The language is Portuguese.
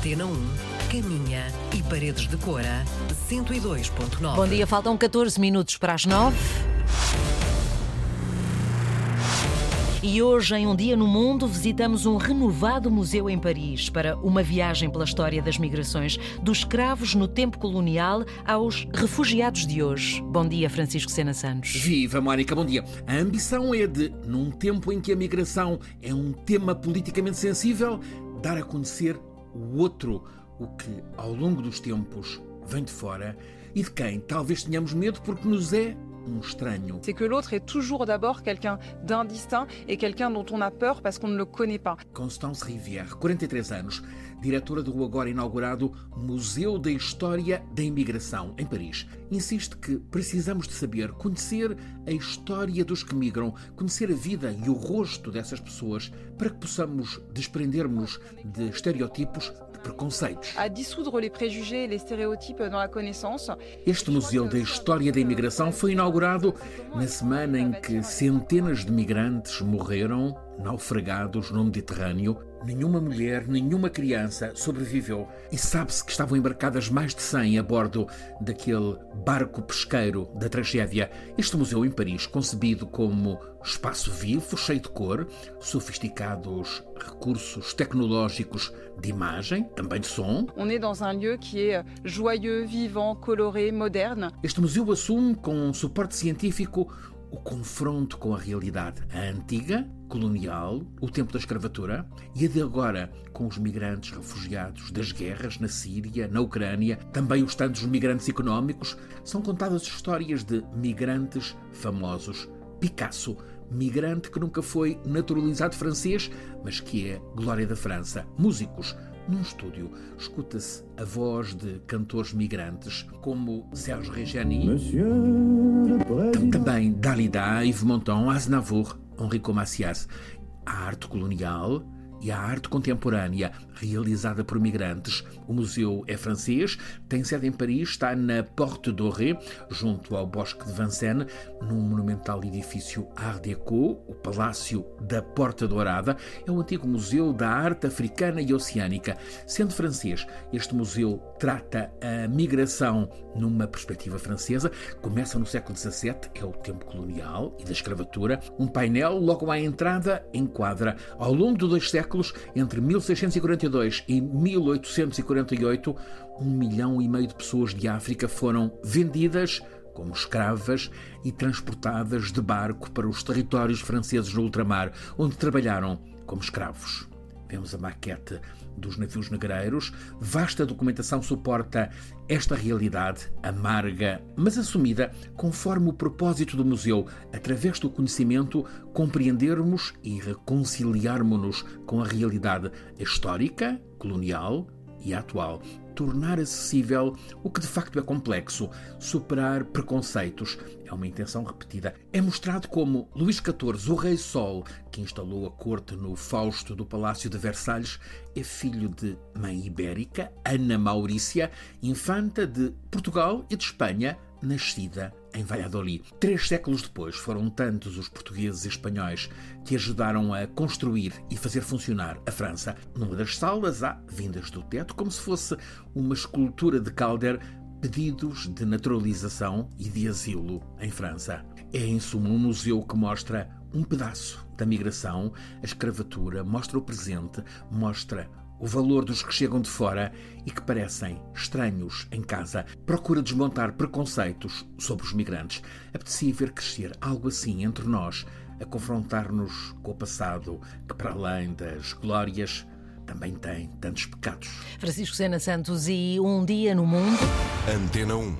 Antena 1, Caminha e Paredes de Cora, 102.9. Bom dia, faltam 14 minutos para as 9. E hoje, em Um Dia no Mundo, visitamos um renovado museu em Paris para uma viagem pela história das migrações dos escravos no tempo colonial aos refugiados de hoje. Bom dia, Francisco Sena Santos. Viva, Mónica, bom dia. A ambição é de, num tempo em que a migração é um tema politicamente sensível, dar a conhecer o outro, o que, ao longo dos tempos, vem de fora e de quem talvez tenhamos medo porque nos é um estranho. C'est que l'autre est toujours d'abord quelqu'un d'indistinct et quelqu'un dont on a peur parce qu'on ne le connaît pas. Constance Rivière, 43 anos, diretora do agora inaugurado Museu da História da Imigração, em Paris, insiste que precisamos de saber, conhecer a história dos que migram, conhecer a vida e o rosto dessas pessoas para que possamos desprendermos de estereotipos preconceitos. À dissoudre les préjugés et les stéréotypes dans la connaissance. Este Museu da História da Imigração foi inaugurado na semana em que centenas de migrantes morreram naufragados no Mediterrâneo. Nenhuma mulher, nenhuma criança sobreviveu e sabe-se que estavam embarcadas mais de 100 a bordo daquele barco pesqueiro da tragédia. Este museu em Paris, concebido como espaço vivo, cheio de cor, sofisticados recursos tecnológicos de imagem, também de som. On est dans un lieu qui est joyeux, vivant, coloré, moderne. Este museu assume com um suporte científico o confronto com a realidade, a antiga, colonial, o tempo da escravatura, e a de agora, com os migrantes refugiados das guerras na Síria, na Ucrânia, também os tantos migrantes económicos, são contadas histórias de migrantes famosos. Picasso, migrante que nunca foi naturalizado francês, mas que é glória da França. Músicos, num estúdio, escuta-se a voz de cantores migrantes como Serge Reggiani, também Dalida, Yves Montand, Aznavour, Enrico Macias. A arte colonial e a arte contemporânea realizada por migrantes. O museu é francês, tem sede em Paris, está na Porte Dorée, junto ao Bosque de Vincennes, num monumental edifício Art Deco, o Palácio da Porta Dourada. É o antigo Museu da Arte Africana e Oceânica. Sendo francês, este museu trata a migração numa perspectiva francesa. Começa no século XVII, é o tempo colonial e da escravatura. Um painel, logo à entrada, enquadra ao longo de dois séculos entre 1642 e 1848, um milhão e meio de pessoas de África foram vendidas como escravas e transportadas de barco para os territórios franceses no ultramar, onde trabalharam como escravos. Vemos a maquete dos navios negreiros. Vasta documentação suporta esta realidade amarga, mas assumida conforme o propósito do museu, através do conhecimento, compreendermos e reconciliarmos-nos com a realidade histórica, colonial e atual tornar acessível o que de facto é complexo, superar preconceitos. É uma intenção repetida. É mostrado como Luís XIV, o Rei Sol, que instalou a corte no Fausto do Palácio de Versalhes, é filho de mãe ibérica, Ana Maurícia, infanta de Portugal e de Espanha, nascida em Valladolid. Três séculos depois, foram tantos os portugueses e espanhóis que ajudaram a construir e fazer funcionar a França. Numa das salas há, vindas do teto, como se fosse uma escultura de Calder, pedidos de naturalização e de asilo em França. É, em suma, um museu que mostra um pedaço da migração, a escravatura, mostra o presente, mostra o valor dos que chegam de fora e que parecem estranhos em casa. Procura desmontar preconceitos sobre os migrantes. Apetecia ver crescer algo assim entre nós, a confrontar-nos com o passado, que para além das glórias também tem tantos pecados. Francisco Sena Santos e Um Dia no Mundo. Antena 1.